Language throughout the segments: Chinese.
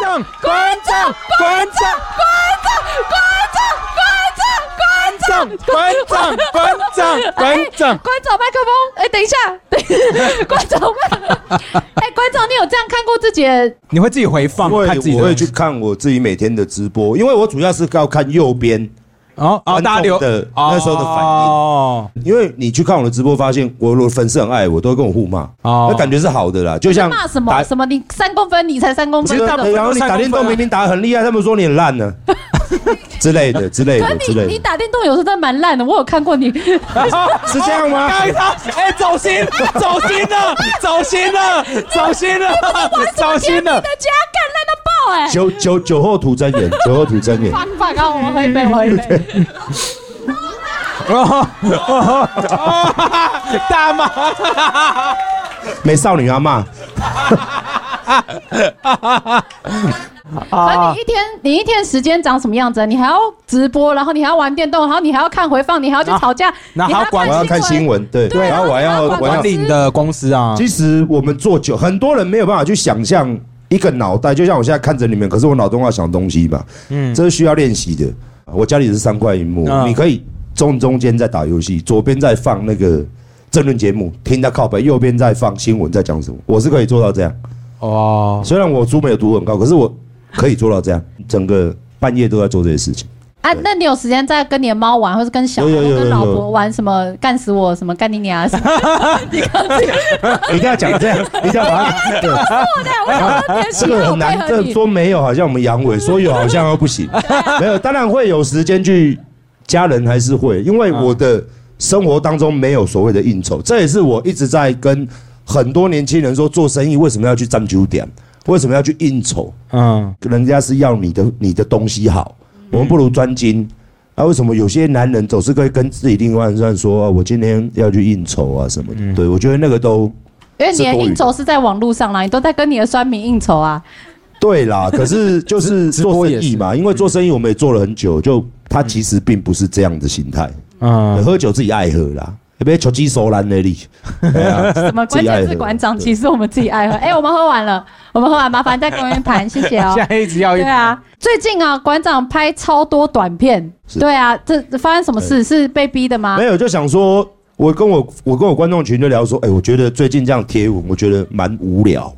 长，馆长，馆长，馆长，馆长，馆长，馆长，馆长，馆长麦克风，哎，等一下，等馆长麦克风，哎，馆长，你有这样看过自己的？你会自己回放会看自己我会去看我自己每天的直播，因为我主要是要看右边哦哦，观众大家留的那时候的反应哦，因为你去看我的直播，发现我的粉丝很爱我，都会跟我互骂，哦那感觉是好的啦。就像骂什么打什么？你三公分，你才三公分，然后你打电动明明打得很厉害，他们说你很烂呢，之类的之类的之类的，你你打电动有时候真的蛮烂的，我有看过你。是这样吗？哎他哎走心走心了走心了走心了 走心了的，家干烂到酒酒酒后吐真言，酒后吐真言。放放开，我们喝一杯，我喝一杯。哦大妈，美少女阿妈。啊你一天你一天时间长什么样子？你还要直播，然后你还要玩电动，然后你还要看回放，你还要去吵架，你还然后还要我要看新闻，对，对然后我还要然后我要管理你的公司啊，其实我们做酒，很多人没有办法去想象一个脑袋，就像我现在看着你们，可是我脑中要想东西嘛，嗯，这是需要练习的。我家里是三块荧幕，嗯你可以中中间在打游戏，左边在放那个政论节目，听他靠背，右边在放新闻在讲什么，我是可以做到这样。哦，虽然我书没有读很高，可是我可以做到这样，整个半夜都在做这些事情。啊，那你有时间再跟你的猫玩，或是跟小孩、有有有跟老婆玩什么干死我什么干你娘什么？你一定要讲这样，你一定要把它。对我想说你的这个很难。这说没有好像我们阳痿，说有好像又不行。没有，当然会有时间去，家人还是会，因为我的生活当中没有所谓的应酬，这也是我一直在跟很多年轻人说，做生意为什么要去占酒点，为什么要去应酬？嗯，人家是要你的你的东西好，我们不如专精。啊，为什么有些男人总是可以跟自己另外一半说、啊，我今天要去应酬啊什么的？对我觉得那个都因为你的应酬是在网络上啦，你都在跟你的酸民应酬啊。对啦，可是就是做生意嘛，因为做生意我们也做了很久，就他其实并不是这样的心态。嗯，喝酒自己爱喝啦，别求鸡手烂那里。什么关键是馆长，其实我们自己爱喝。哎，我们喝完了，我们喝完，麻烦再跟我们盘，谢谢哦 现。在一直要一对啊，最近啊，馆长拍超多短片。对啊，这这发生什么事？是被逼的吗没？有就想说，我跟我我跟我观众群就聊说，哎，我觉得最近这样贴文，我觉得蛮无聊。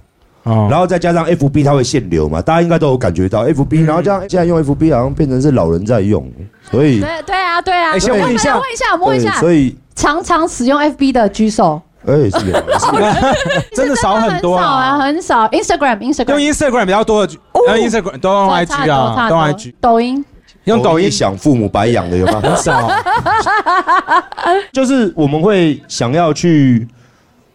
哦然后再加上 FB 它会限流嘛，大家应该都有感觉到 FB，然后这样现在用 FB 好像变成是老人在用，所以对对啊，对啊。哎先我们问一下来问一下，我们问一对，下，所以常常使用 FB 的举手。哎是有是 真的少很多很少啊，很少。Instagram Instagram 用 Instagram 比较多的，用 Instagram 都用 IG 啊，都用 IG，抖音。用抖音。想父母白养的有吗？很少，就是我们会想要去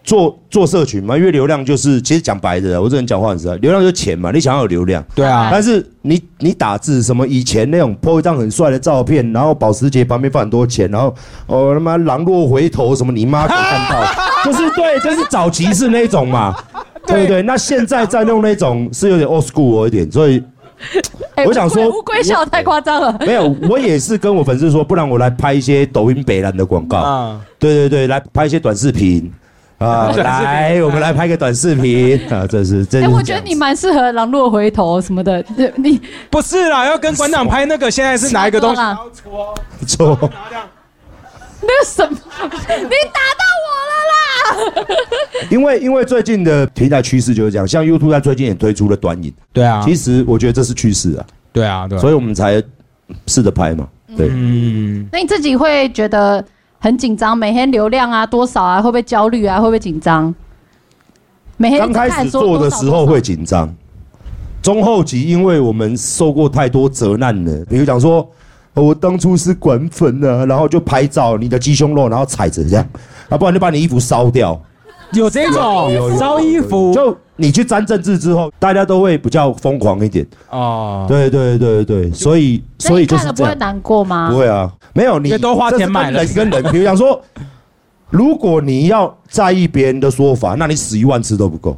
做做社群嘛，因为流量就是其实讲白的，我这人讲话很实在，流量就是钱嘛，你想要有流量。对啊，但是你你打字什么以前那种 po 一张很帅的照片，然后保时捷旁边放很多钱，然后哦他妈狼若回头什么你妈看到，就是对，就是早期是那种嘛，对不对？那现在在用那种是有点 old school 一点，所以哎我想说乌龟笑太夸张了。没有，我也是跟我粉丝说，不然我来拍一些抖音北蓝的广告。啊，对对对，来拍一些短视频啊，来，我们来拍个短视频啊，这是这哎，我觉得你蛮适合狼若回头什么的。对你不是啦，要跟馆长拍那个，现在是哪一个东西？啦？错，那个什么？你打到我了啦！因为因为最近的平台趋势就是这样，像 YouTube 它最近也推出了短影，对啊，其实我觉得这是趋势啊，对啊，对啊，所以我们才试着拍嘛。对，嗯，那你自己会觉得很紧张？每天流量啊多少啊？会不会焦虑啊？会不会紧张？每天一刚开始做的时候会紧张，中后期因为我们受过太多责难了，比如讲说。哦我当初是管粉啊，然后就拍照你的鸡胸肉，然后踩着这样，啊，不然就把你衣服烧掉。有这种烧衣服，就你去沾政治之后，大家都会比较疯狂一点。哦，对对对对，所以所以就看了不会。难过吗？不会啊，没有你因为都花钱买了这是跟人跟人，比如讲说，如果你要在意别人的说法，那你死一万次都不够。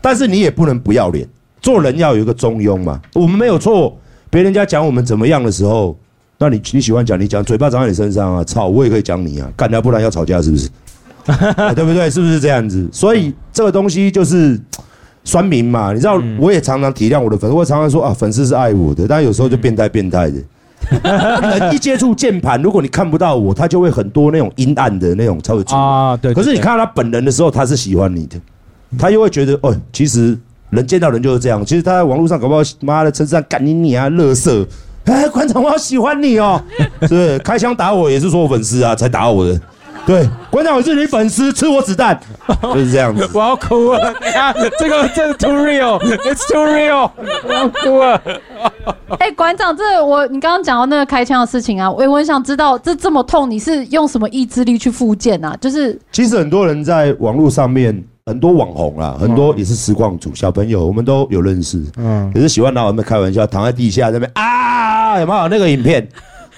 但是你也不能不要脸，做人要有一个中庸嘛。我们没有错，别人家讲我们怎么样的时候，那你你喜欢讲你讲，嘴巴长在你身上啊，吵，我也可以讲你啊，干掉不然要吵架是不是？啊 对不对？是不是这样子？所以这个东西就是酸民嘛，你知道，我也常常体谅我的粉丝，我常常说啊，粉丝是爱我的，但有时候就变态变态的。人 一接触键盘，如果你看不到我，他就会很多那种阴暗的那种才会出来。啊，对。可是你看到他本人的时候，他是喜欢你的，他又会觉得哦，其实人见到人就是这样。其实他在网络上搞不好妈的称赞干你你啊，乐色。哎，馆长，我好喜欢你哦，是开枪打我也是说我粉丝啊才打我的。对，馆长我是你粉丝，吃我子弹，就是这样子。我要哭了，啊，这个这是 too real，it's too real，我要哭了。哎，馆长，这我你刚刚讲到那个开枪的事情啊，我我想知道这这么痛，你是用什么意志力去复健啊？就是其实很多人在网络上面，很多网红啊，很多也是实况组小朋友，我们都有认识，嗯，也是喜欢拿我们开玩笑，躺在地下那边啊，有没有那个影片？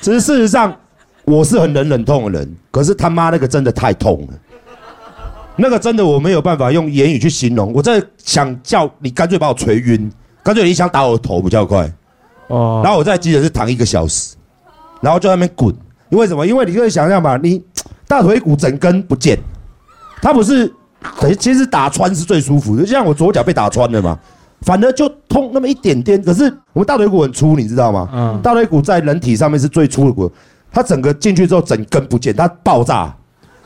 只是事实上。我是很忍忍痛的人，可是他妈那个真的太痛了，那个真的我没有办法用言语去形容。我在想叫你干脆把我捶晕，干脆你想打我的头比较快。哦，然后我在急诊室躺一个小时，然后就在那边滚。因为什么？因为你可以想象嘛，你大腿骨整根不见，它不是，等其实打穿是最舒服的，就像我左脚被打穿了嘛，反而就痛那么一点点。可是我们大腿骨很粗，你知道吗？嗯，大腿骨在人体上面是最粗的骨。它整个进去之后，整根不见，它爆炸，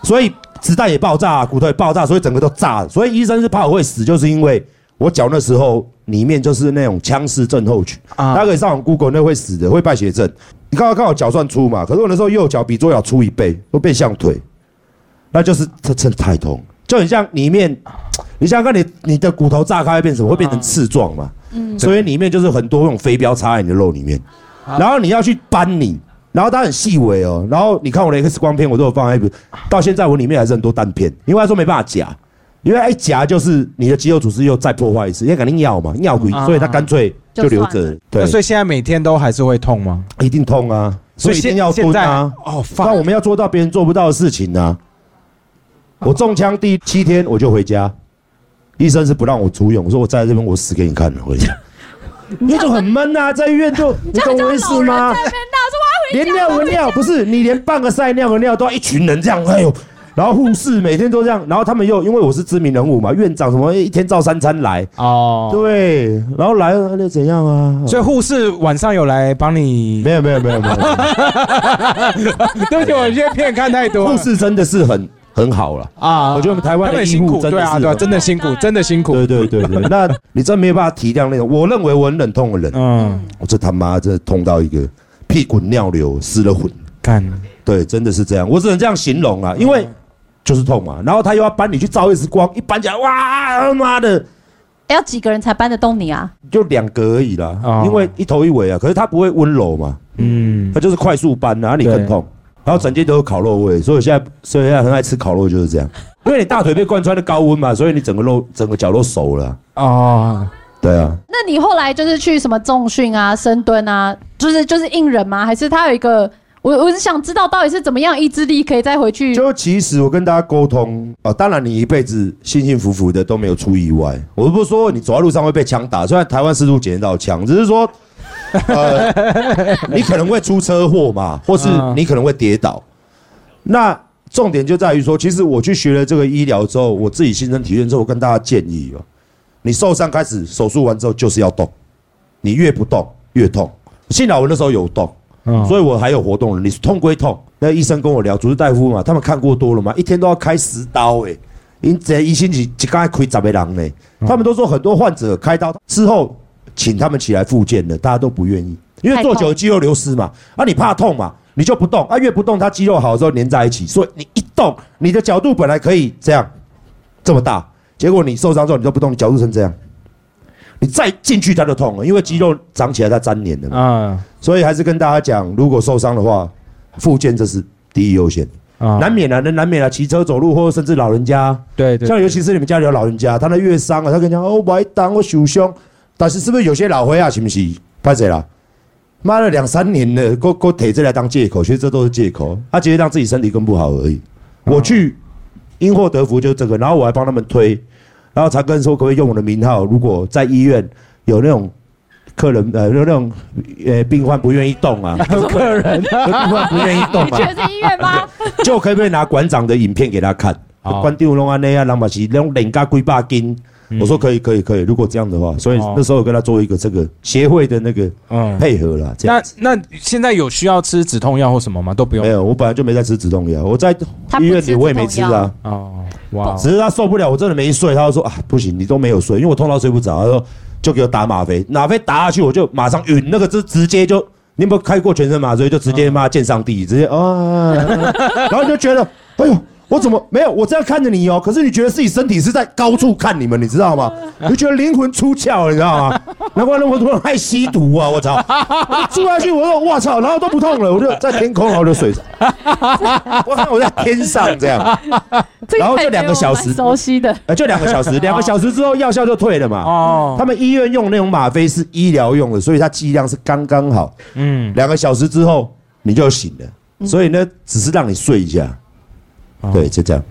所以子弹也爆炸，骨头也爆炸，所以整个都炸了。所以医生是怕我会死，就是因为我脚那时候里面就是那种枪式症候群啊。大家可以上网 Google，那会死的，会败血症。你刚刚看我脚算粗嘛？可是我那时候右脚比左脚粗一倍，都变像腿，那就是这真的太痛，就很像里面，你想想看，你你的骨头炸开会变什么？会变成刺状嘛？嗯。所以里面就是很多那种飞镖插在你的肉里面，然后你要去搬你。然后它很细微哦，然后你看我的 X 光片，我都有放在，到现在我里面还是很多弹片，因为他说没办法夹，因为一夹就是你的肌肉组织又再破坏一次，因为肯定要嘛，尿鬼，所以他干脆就留着。对，所以现在每天都还是会痛吗？一定痛啊，所以一定要蹲啊。哦，那我们要做到别人做不到的事情呢。我中枪第七天我就回家，医生是不让我出院，我说我在这边我死给你看了，回家。那就很闷啊，在医院就 你懂我意思吗？连尿个尿不是你连半个赛尿个尿都要一群人这样，哎呦，然后护士每天都这样，然后他们又因为我是知名人物嘛，院长什么一天照三餐来哦，对，然后来了那怎样啊？所以护士晚上有来帮你？没有没有没有没有，对不起，我今天片看太多。护士真的是很很好了啊，我觉得我们台湾的医护真的是对啊，真的辛苦，真的辛苦。对对对对，那你真没有办法体谅那种，我认为我很忍痛的人，嗯，我这他妈真的痛到一个。屁滚尿流，失了魂。干，对，真的是这样，我只能这样形容啊，因为就是痛嘛。然后他又要搬你去照 X 光，一搬起来，哇，他妈的，要几个人才搬得动你啊？就两个而已啦，因为一头一尾啊。可是他不会温柔嘛，嗯，他就是快速搬然后，你更痛。然后整间都有烤肉味，所以现在所以现在很爱吃烤肉就是这样，因为你大腿被贯穿的高温嘛，所以你整个肉整个脚都熟了啊。对啊，那你后来就是去什么重训啊、深蹲啊，就是就是硬忍吗？还是他有一个？我我是想知道到底是怎么样意志力可以再回去？就其实我跟大家沟通啊，当然你一辈子幸幸福福的都没有出意外。我不是说你走在路上会被枪打，虽然台湾四处捡到枪，只是说 呃，你可能会出车祸嘛，或是你可能会跌倒。那重点就在于说，其实我去学了这个医疗之后，我自己亲身体验之后，我跟大家建议哦。你受伤开始手术完之后就是要动，你越不动越痛。幸好我那时候有动，所以我还有活动能力。痛归痛，那医生跟我聊，主治大夫嘛，他们看过多了嘛，一天都要开十刀哎，因这一星期一刚才亏十个人呢。他们都说很多患者开刀之后，请他们起来复健的，大家都不愿意，因为做久了肌肉流失嘛。啊，你怕痛嘛，你就不动啊，越不动，它肌肉好之后粘在一起，所以你一动，你的角度本来可以这样这么大。结果你受伤之后，你都不动，你角度成这样，你再进去它就痛了，因为肌肉长起来它粘连的嘛。所以还是跟大家讲，如果受伤的话，复健这是第一优先啊，难免啊，那难免啊，骑车走路或者甚至老人家，对对，像尤其是你们家里有老人家，他那越伤啊，他跟你讲哦，我当我受伤，但是是不是有些老灰啊，是不是？拍谁啦？妈了两三年了，给给提这来当借口，其实这都是借口，他只是让自己身体更不好而已。我去。因祸得福就是这个，然后我还帮他们推，然后才跟说可不可以用我的名号？如果在医院有那种客人呃，有那种呃病患不愿意动啊，客人病患不愿意动啊，确实是医院吗？就可不可以拿馆长的影片给他看？馆长弄安尼啊，人嘛是那种脸加几百斤，我说可以可以可以，如果这样的话，所以哦那时候我跟他做一个这个协会的那个嗯，配合啦，这样那那现在有需要吃止痛药或什么吗？都不用没。有，我本来就没在吃止痛药，我在医院里我也没吃啊。哦，哇，只是他受不了，我真的没睡，他就说啊不行，你都没有睡，因为我痛到睡不着，他说就给我打吗啡，吗啡打下去我就马上晕，那个就直接就你有没有开过全身麻醉？就直接妈见上帝，直接啊，然后就觉得哎呦。我怎么没有？我这样看着你哦，可是你觉得自己身体是在高处看你们，你知道吗？你就觉得灵魂出窍了，你知道吗？难怪那么多人爱吸毒啊！我操，住下去我说我操，然后都不痛了，我就在天空，然后就睡着。我看我在天上这样，然后就两个小时熟悉的，呃，就两个小时，两个小时之后药效就退了嘛。哦，他们医院用那种吗啡是医疗用的，所以它剂量是刚刚好。嗯，两个小时之后你就醒了，所以呢，只是让你睡一下。哦对，就这样。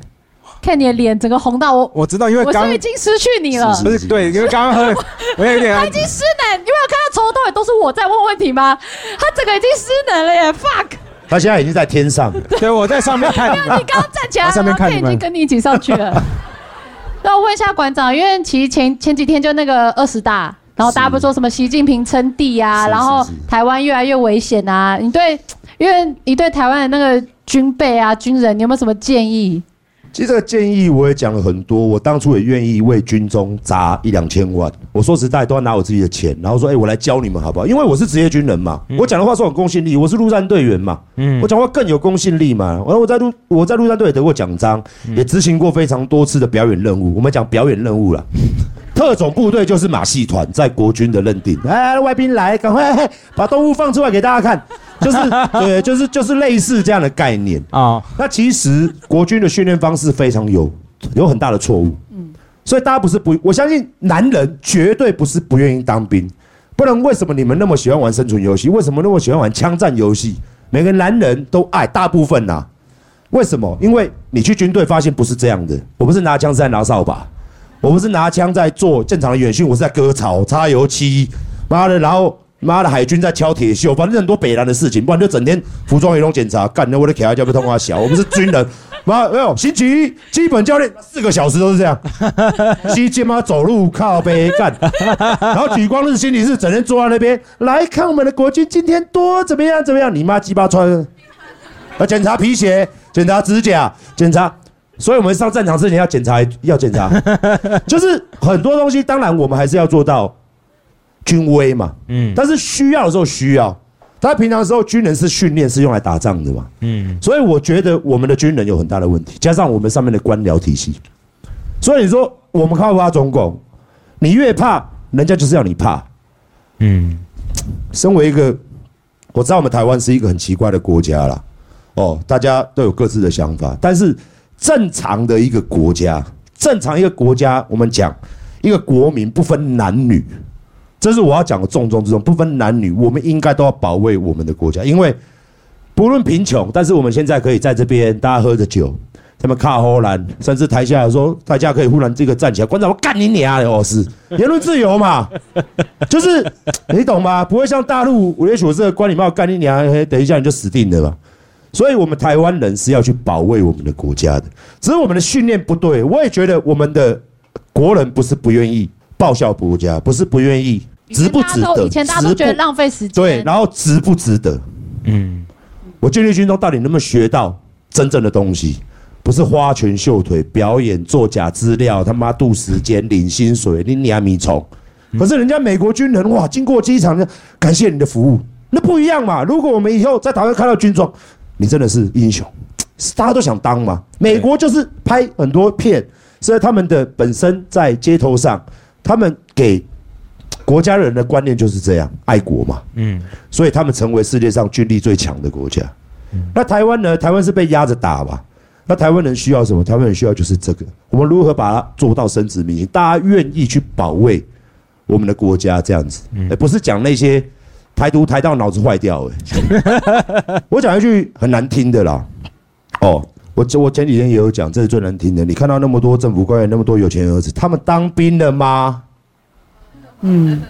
看你的脸整个红到我，我知道，因为刚我是不是已经失去你了。是不是对，因为刚刚喝，我有点他已经失能，你没有看到从头到尾都是我在问问题吗？他整个已经失能了耶！fuck，他现在已经在天上了。对我在上面看你们你刚刚站起来，我上面看已经跟你一起上去了。那我问一下馆长，因为其实前前几天就那个二十大，然后大家不是说什么习近平称帝啊，然后台湾越来越危险啊，你对，因为你对台湾的那个军备啊、军人，你有没有什么建议？其实这个建议我也讲了很多，我当初也愿意为军中砸一两千万。我说实在都要拿我自己的钱，然后说，哎、我来教你们好不好？因为我是职业军人嘛，我讲的话是有公信力，我是陆战队员嘛，嗯我讲话更有公信力嘛。然后我在陆我在陆战队也得过奖章，也执行过非常多次的表演任务。我们讲表演任务啦。特种部队就是马戏团，在国军的认定。哎，外宾来，赶快嘿把动物放出来给大家看，就是 对，就是就是类似这样的概念。啊，那其实国军的训练方式非常有有很大的错误，嗯，所以大家不是不，我相信男人绝对不是不愿意当兵，不然为什么你们那么喜欢玩生存游戏？为什么那么喜欢玩枪战游戏？每个男人都爱，大部分呐、啊为什么？因为你去军队发现不是这样的，我不是拿枪是在拿扫把，我不是拿枪在做正常的远训，我是在割草、擦油漆，妈的，然后妈的海军在敲铁锈，反正很多北南的事情，不然就整天服装仪容检查，干的我的卡叫被通话小，我们是军人，妈没有星期一基本教练四个小时都是这样，西街妈走路靠背干，然后举光日心理是整天坐在那边来看我们的国军今天多怎么样怎么样，你妈鸡巴穿。要检查皮鞋，检查指甲，检查。所以我们上战场之前要检查，要检查，就是很多东西。当然，我们还是要做到军威嘛。嗯但是需要的时候需要。他平常的时候，军人是训练，是用来打仗的嘛。嗯，所以我觉得我们的军人有很大的问题，加上我们上面的官僚体系。所以你说我们怕不怕中共？你越怕，人家就是要你怕。嗯，身为一个，我知道我们台湾是一个很奇怪的国家啦，哦，大家都有各自的想法，但是正常的一个国家，正常一个国家，我们讲一个国民不分男女，这是我要讲的重中之重，不分男女，我们应该都要保卫我们的国家，因为不论贫穷，但是我们现在可以在这边大家喝着酒。他们卡荷兰，甚至台下说，大家可以忽然这个站起来，馆长我干你娘的哦，是言论自由嘛，就 是你懂吗？不会像大陆，我也许我这个关你妈干你娘，嘿等一下你就死定了嘛。所以，我们台湾人是要去保卫我们的国家的，只是我们的训练不对。我也觉得我们的国人不是不愿意报效国家，不是不愿意，值不值得？以前大家都觉得浪费时间，对，然后值不值得？嗯，我建立军中到底能不能学到真正的东西？不是花拳绣腿、表演、作假资料，他妈度时间、领薪水，你阿米虫。可是人家美国军人哇，经过机场，感谢你的服务，那不一样嘛。如果我们以后在台湾看到军装，你真的是英雄，大家都想当嘛。美国就是拍很多片，所以他们的本身在街头上，他们给国家人的观念就是这样，爱国嘛。嗯，所以他们成为世界上军力最强的国家。那台湾呢？台湾是被压着打嘛？那台湾人需要什么？台湾人需要就是这个，我们如何把它做到深植民心？大家愿意去保卫我们的国家，这样子，而不是讲那些台独台到脑子坏掉。哎，我讲一句很难听的啦。哦，我我前几天也有讲，这是最难听的。你看到那么多政府官员，那么多有钱儿子，他们当兵了吗？嗯，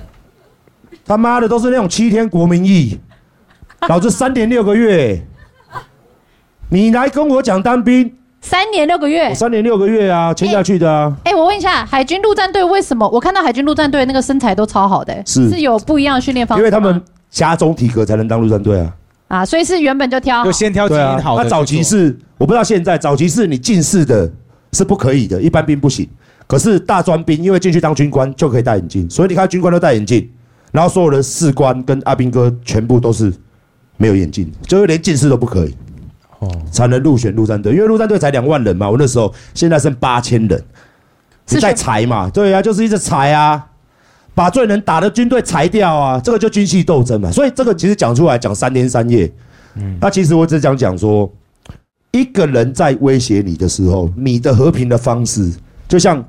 他妈的都是那种七天国民役，老子三年六个月。你来跟我讲当兵，三年六个月我。三年六个月啊，签下去的啊。哎、我问一下，海军陆战队为什么我看到海军陆战队那个身材都超好的、是是有不一样的训练方式？因为他们加中体格才能当陆战队啊。啊，所以是原本就挑好就先挑基对啊因，好的去做。那早期是我不知道现在，早期是你近视的是不可以的，一般兵不行。可是大专兵因为进去当军官就可以戴眼镜，所以你看军官都戴眼镜，然后所有的士官跟阿兵哥全部都是没有眼镜，就是连近视都不可以。哦，才能入选陆战队，因为陆战队才两万人嘛，我那时候现在剩八千人，你在选裁嘛？对啊，就是一直裁啊，把最能打的军队裁掉啊，这个就军系斗争嘛。所以这个其实讲出来讲三天三夜，嗯，那其实我只想讲说，一个人在威胁你的时候，你的和平的方式，就像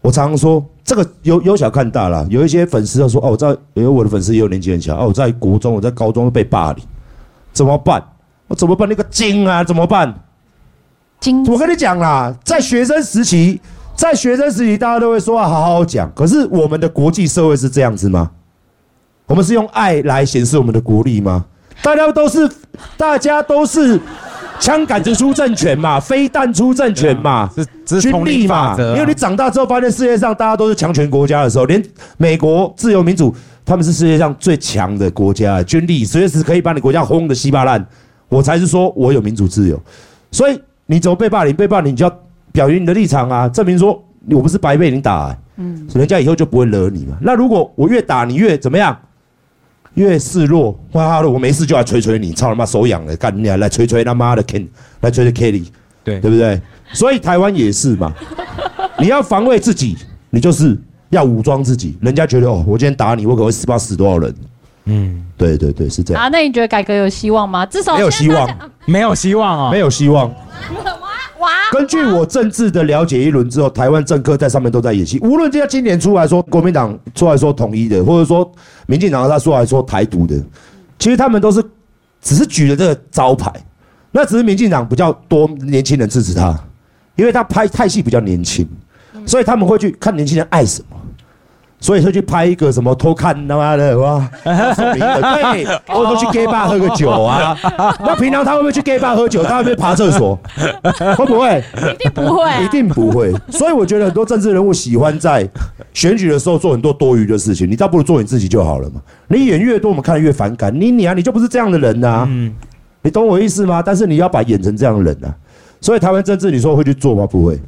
我常常说，这个有有小看大了，有一些粉丝就说哦，我在有我的粉丝也有年纪很小哦，我在国中，我在高中被霸凌，怎么办？我怎么办？那个精啊，怎么办？精我跟你讲啦，在学生时期，在学生时期，大家都会说啊，好好讲。可是我们的国际社会是这样子吗？我们是用爱来显示我们的国力吗？大家都是，大家都是枪杆子出政权嘛，飞弹出政权嘛，是军力嘛。因为你长大之后发现世界上大家都是强权国家的时候，连美国自由民主，他们是世界上最强的国家，军力随时可以把你国家轰得稀巴烂。我才是说我有民主自由，所以你怎么被霸凌？被霸凌你就要表明你的立场啊，证明说我不是白被你打、欸，嗯，人家以后就不会惹你嘛。那如果我越打你越怎么样？越示弱，哇！我没事就来捶捶你，操他妈手痒了，干你啊！来捶捶他妈的 Ken，来捶捶 Kelly，对对不对？所以台湾也是嘛，你要防卫自己，你就是要武装自己。人家觉得哦，我今天打你，我可能会死不知道死多少人。嗯，对对对，是这样，啊，那你觉得改革有希望吗？至少没有希望家没有希望啊，没有希望。根据我政治的了解一轮之后，台湾政客在上面都在演戏。无论今天今年出来说国民党出来说统一的，或者说民进党他出来说台独的，其实他们都是只是举了这个招牌。那只是民进党比较多年轻人支持他，因为他拍泰戏比较年轻，所以他们会去看年轻人爱什么。所以会去拍一个什么偷看他妈的哇，送名的对，或者说去 gay bar 喝个酒啊。那平常他会不会去 gay bar 喝酒？他会不会爬厕所？会不会？一定不会、啊，一定不会。所以我觉得很多政治人物喜欢在选举的时候做很多多余的事情，你倒不如做你自己就好了嘛。你演越多，我们看得越反感。你你啊，你就不是这样的人呐、嗯，你懂我意思吗？但是你要把演成这样的人啊。所以台湾政治，你说会去做吗？不会，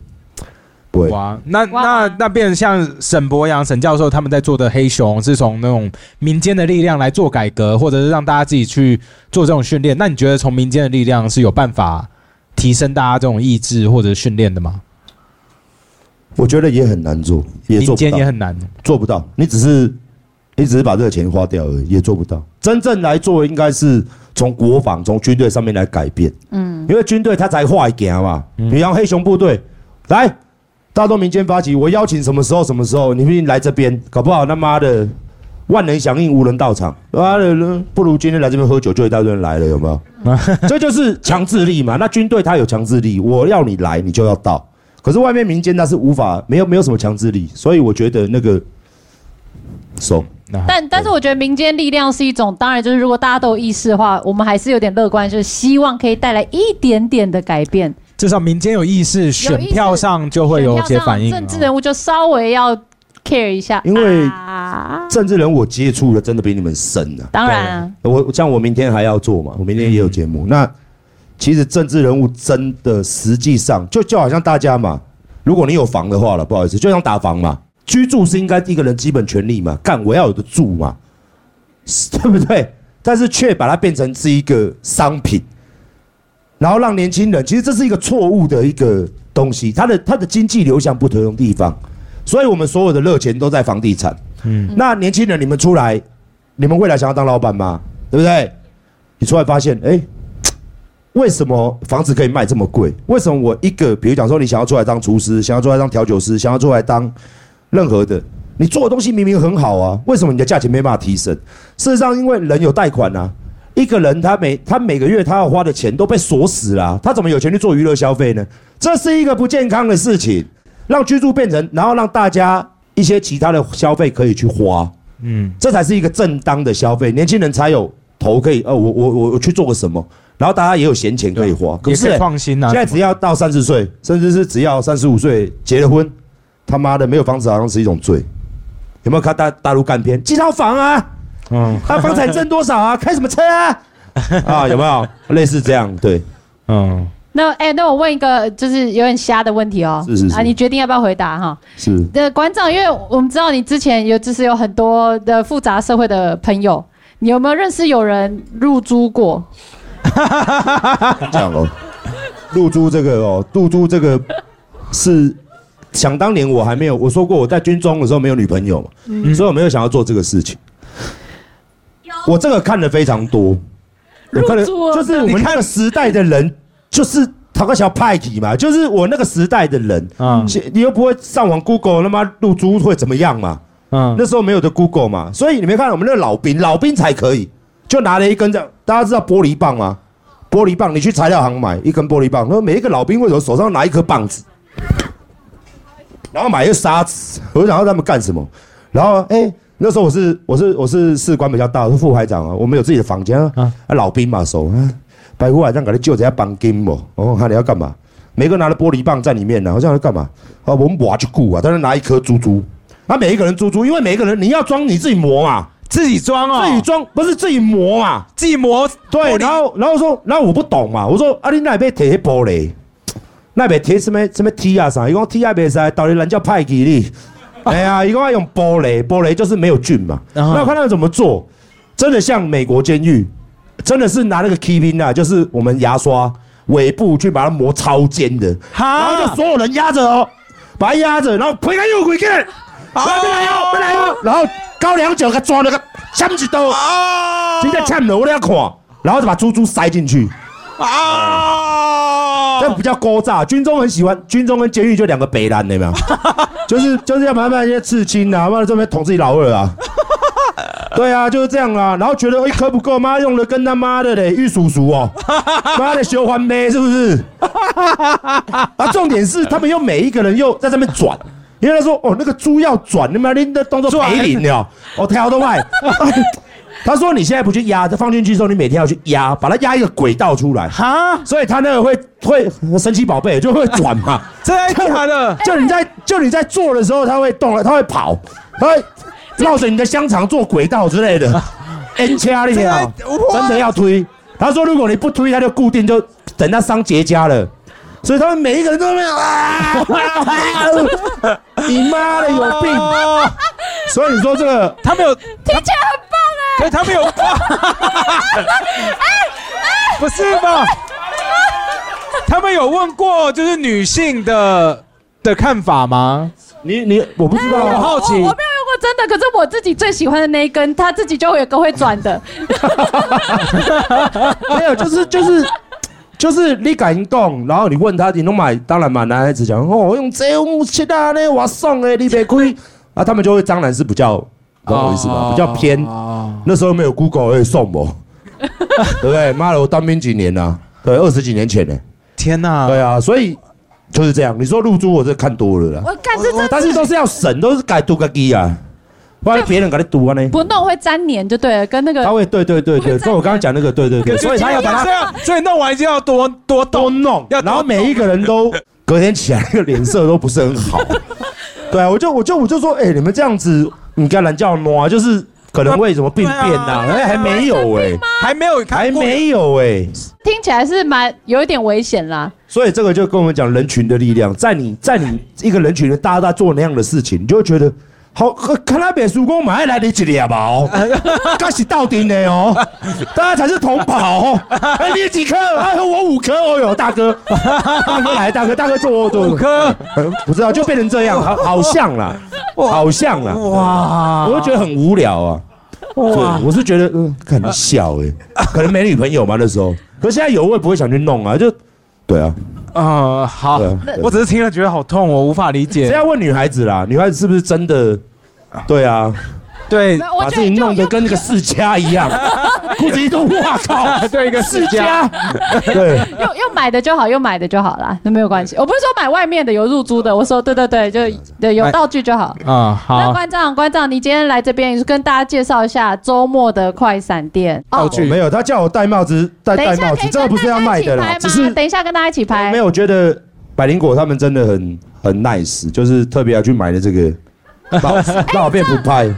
不会。哇，那哇那那变成像沈博阳、沈教授他们在做的黑熊，是从那种民间的力量来做改革，或者是让大家自己去做这种训练。那你觉得从民间的力量是有办法提升大家这种意志或者训练的吗？我觉得也很难做，也民间也很难。做不到。你只是你只是把这个钱花掉而已，也做不到。真正来做，应该是从国防、从军队上面来改变。嗯，因为军队它才坏一行嘛。比方黑熊部队，来，大众民间发起，我邀请什么时候什么时候，你们来这边，搞不好他妈的万人响应，无人到场。妈的，不如今天来这边喝酒，就一大堆人来了，有没有？这就是强制力嘛。那军队它有强制力，我要你来，你就要到。可是外面民间它是无法，没有没有什么强制力，所以我觉得那个收。那但但是我觉得民间力量是一种，当然就是如果大家都有意识的话，我们还是有点乐观，就是希望可以带来一点点的改变。至少民间有意识，选票上就会有一些反应哦。政治人物就稍微要 care 一下，因为啊，政治人物我接触的真的比你们深啊。当然啊，我像我明天还要做嘛，我明天也有节目。那其实政治人物真的实际上就就好像大家嘛，如果你有房的话了，不好意思，就像打房嘛，居住是应该一个人基本权利嘛，干我要有的住嘛，是对不对？但是却把它变成是一个商品，然后让年轻人，其实这是一个错误的一个东西，它的它的经济流向不同的地方，所以我们所有的热钱都在房地产。嗯，那年轻人，你们出来，你们未来想要当老板吗？对不对？你出来发现，哎，为什么房子可以卖这么贵？为什么我一个，比如讲说，你想要出来当厨师，想要出来当调酒师，想要出来当任何的，你做的东西明明很好啊，为什么你的价钱没办法提升？事实上，因为人有贷款啊，一个人他每他每个月他要花的钱都被锁死了啊、他怎么有钱去做娱乐消费呢？这是一个不健康的事情，让居住变成，然后让大家一些其他的消费可以去花，嗯，这才是一个正当的消费，年轻人才有头可以，呃，我我我我去做个什么，然后大家也有闲钱可以花，可是欸创新啊。现在只要到三十岁，甚至是只要三十五岁结了婚，他妈的没有房子好像是一种罪。有没有看大大陆干片？几套房啊？嗯他房产挣多少啊？开什么车啊？啊，有没有类似这样？对，嗯，那哎、那我问一个就是有点瞎的问题哦，是是是啊，你决定要不要回答哈？是呃，馆长，因为我们知道你之前有就是有很多的复杂社会的朋友，你有没有认识有人入租过？这样哦。入租这个哦，入租这个是想当年我还没有我说过我在军中的时候没有女朋友嘛，所以我没有想要做这个事情。我这个看的非常多，我看的入租啊就是我们那个时代的人，就是讨个小派体嘛，就是我那个时代的人，嗯你又不会上网 Google 他妈入租会怎么样嘛？嗯，那时候没有的 Google 嘛，所以你没看我们那个老兵，老兵才可以，就拿了一根这样，大家知道玻璃棒吗？玻璃棒，你去材料行买一根玻璃棒，然后每一个老兵为什么手上拿一颗棒子，然后买一个沙子，我就想要他们干什么？然后哎、那时候我是我是我是士官比较大，我是副排长啊，我们有自己的房间啊，啊啊老兵嘛手啊，白虎晚上给他救人家绑金哦？哦，看你要干嘛？每个人拿了玻璃棒在里面呢，好像要干嘛？啊，我们挖去顾啊，但是拿一颗珠珠，啊，每一个人珠珠，因为每一个人你要装你自己磨嘛，自己装哦，自己装不是自己磨嘛，自己磨，对，然后然后说，然后我不懂嘛，我说啊，你那边贴玻璃，那边贴什么什么 T 啊啥？伊讲 T 啊袂使，到底人叫派给你。哎呀，伊讲要用玻璃，玻璃就是没有菌嘛。啊那我看他们怎么做，真的像美国监狱，真的是拿那个 k e p i n g 啊，就是我们牙刷尾部去把它磨超尖的，然后就，所有人压着哦，把它压着，然后推开又回去，来来哦，来哦，然后高粱酒给他抓那个枪子刀。啊真的呛了，我都要看，然后就把猪猪塞进去，啊这比较勾炸。军中很喜欢，军中跟监狱就两个北蓝，有没有？就是就是要慢慢一些刺青啊，慢慢这边捅自己老二啊。对啊，就是这样啊。然后觉得一颗不够，妈用的跟他妈的嘞玉叔叔哦，妈的修环呗，是不是？啊，重点是他们又每一个人又在这边转。因为他说哦，那个猪要转，你妈拎的动作陪领了，我跳都快。他说你现在不去压，放进去之后，你每天要去压，把它压一个轨道出来，哈，所以他那个会会神奇宝贝就会转嘛。真的假的？就你在就你在做的时候，它会动了，它会跑，它会绕着你的香肠做轨道之类的。N 掐你啊，真的要推。他说如果你不推，它就固定，就等它伤结痂了。所以他们每一个人都没有啊，你妈的有病！所以你说这个他没有，听起来很棒哎、可是他们有，不是吧？他们有问过就是女性的的看法吗？你你我不知道我啊，好奇我没有用过真的，可是我自己最喜欢的那一根，它自己就会有个会转的。没有，就是就是就是你敢动，然后你问他，你能买，当然嘛，男孩子讲哦，用这用切啊呢，我送的，你别亏啊，他们就会当然是比较，懂我意思吗？比较偏，哦那时候没有 Google 可以送我，对不对？妈的，我当兵几年啊、对，二十几年前呢、天哪！对啊，所以就是这样。你说露珠，我这看多了啦，我看这真但是都是要省，都是改读个机啊，不然别人给你读啊呢。不弄会粘黏就对了，跟那个他会对对对对，跟我刚刚讲那个对对对，所以他要把它这样，所以弄完就要多多。多弄，要然后每一个人都隔天起来那个脸色都不是很好。对啊，我就我就我就说，哎、你们这样子，你该懒觉挪，就是可能会什么病变呐、哎、还没有哎、还没有还没有哎、听起来是蛮有一点危险啦。所以这个就跟我们讲人群的力量，在你在你一个人群里，大家在做那样的事情，你就会觉得。好，看他别输光，马上来你一粒吧哦，那是 到顶的哦，大家才是同跑哦。哎，你有几颗？哎，我五颗。哦哟，大哥，大哥来，大哥，大哥坐坐。五颗，呃不知道就变成这样，好好像啦，好像啦，哇！我就觉得很无聊啊。对，我是觉得嗯，很小哎，可能没女朋友嘛那时候，可是现在有我也不会想去弄啊，就对啊，呃，好对啊，我只是听了觉得好痛，我无法理解。这要问女孩子啦，女孩子是不是真的？对啊，对把自己弄得跟那个世家一样，裤子一脱，哇靠，对一个世世家，家，对，用用买的就好，用买的就好啦，那没有关系。我不是说买外面的有入租的，我说对对对，就对有道具就好。啊，那好，馆长，关长，你今天来这边也是跟大家介绍一下周末的快闪店道具哦没有，他叫我戴帽子，戴戴帽子这个不是要卖的啦只是等一下跟大家一起拍。没有，我觉得百灵果他们真的很很 nice，就是特别要去买的这个，那 我让我变不拍。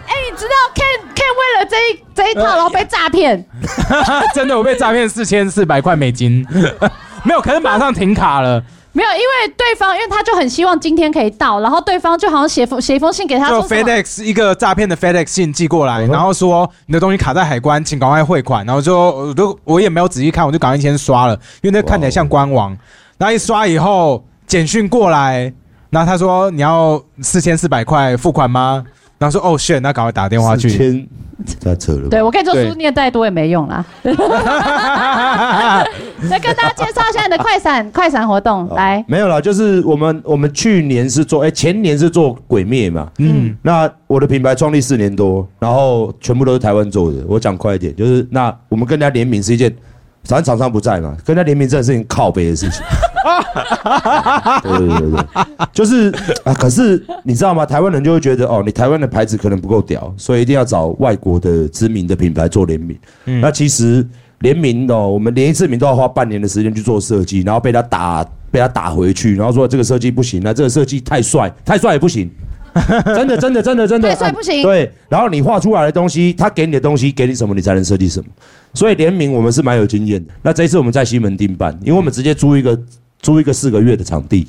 一这一套，然后被诈骗，真的我被诈骗四千四百块美金，没有，可是马上停卡了，没有，因为对方因为他就很希望今天可以到，然后对方就好像写封写一封信给他就 FedEx 一个诈骗的 FedEx 信寄过来，然后说你的东西卡在海关，请赶快汇款，然后就我都我也没有仔细看，我就赶快先刷了，因为那看起来像官网，然后一刷以后简讯过来，然后他说你要四千四百块付款吗？然后说哦 shit，那赶快打电话去。千，太扯了。对，我跟你说，对书念再多也没用啦。再跟大家介绍一下你的快闪快闪活动，哦来，没有啦，就是我们我们去年是做，哎、前年是做鬼灭嘛，嗯，那我的品牌创立四年多，然后全部都是台湾做的。我讲快一点，就是那我们跟人家联名是一件，反正厂商不在嘛，跟人家联名这件事情靠背的事情。对对对对，就是啊，可是你知道吗？台湾人就会觉得哦，你台湾的牌子可能不够屌，所以一定要找外国的知名的品牌做联名。那其实联名哦，我们连一次名都要花半年的时间去做设计，然后被他打被他打回去，然后说这个设计不行，那这个设计太帅，太帅也不行。真的，真的，真的，真的，太帅不行对，然后你画出来的东西，他给你的东西，给你什么，你才能设计什么。所以联名我们是蛮有经验的。那这一次我们在西门町办，因为我们直接租一个租一个四个月的场地，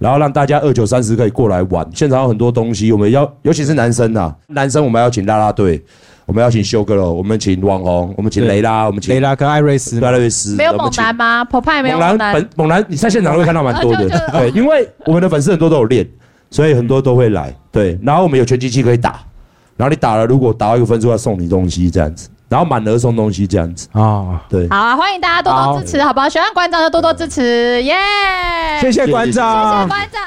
然后让大家二九三十可以过来玩。现场有很多东西，我们要尤其是男生呐、男生我们要请啦啦队，我们要请修哥喽，我们请网红，我们请对。雷拉，我们请雷拉跟艾瑞斯。艾瑞斯，没有猛我们请男吗？婆派没有猛男猛男。本，猛男，你在现场会看到蛮多的。对，因为我们的粉丝很多都有练，所以很多都会来，对，然后我们有拳击器可以打，然后你打了，如果打到一个分数要送你东西这样子，然后满额送东西这样子，啊，对，好啊，欢迎大家多多支持，好不好？喜欢馆长就多多支持，耶！谢谢馆谢谢长。馆长。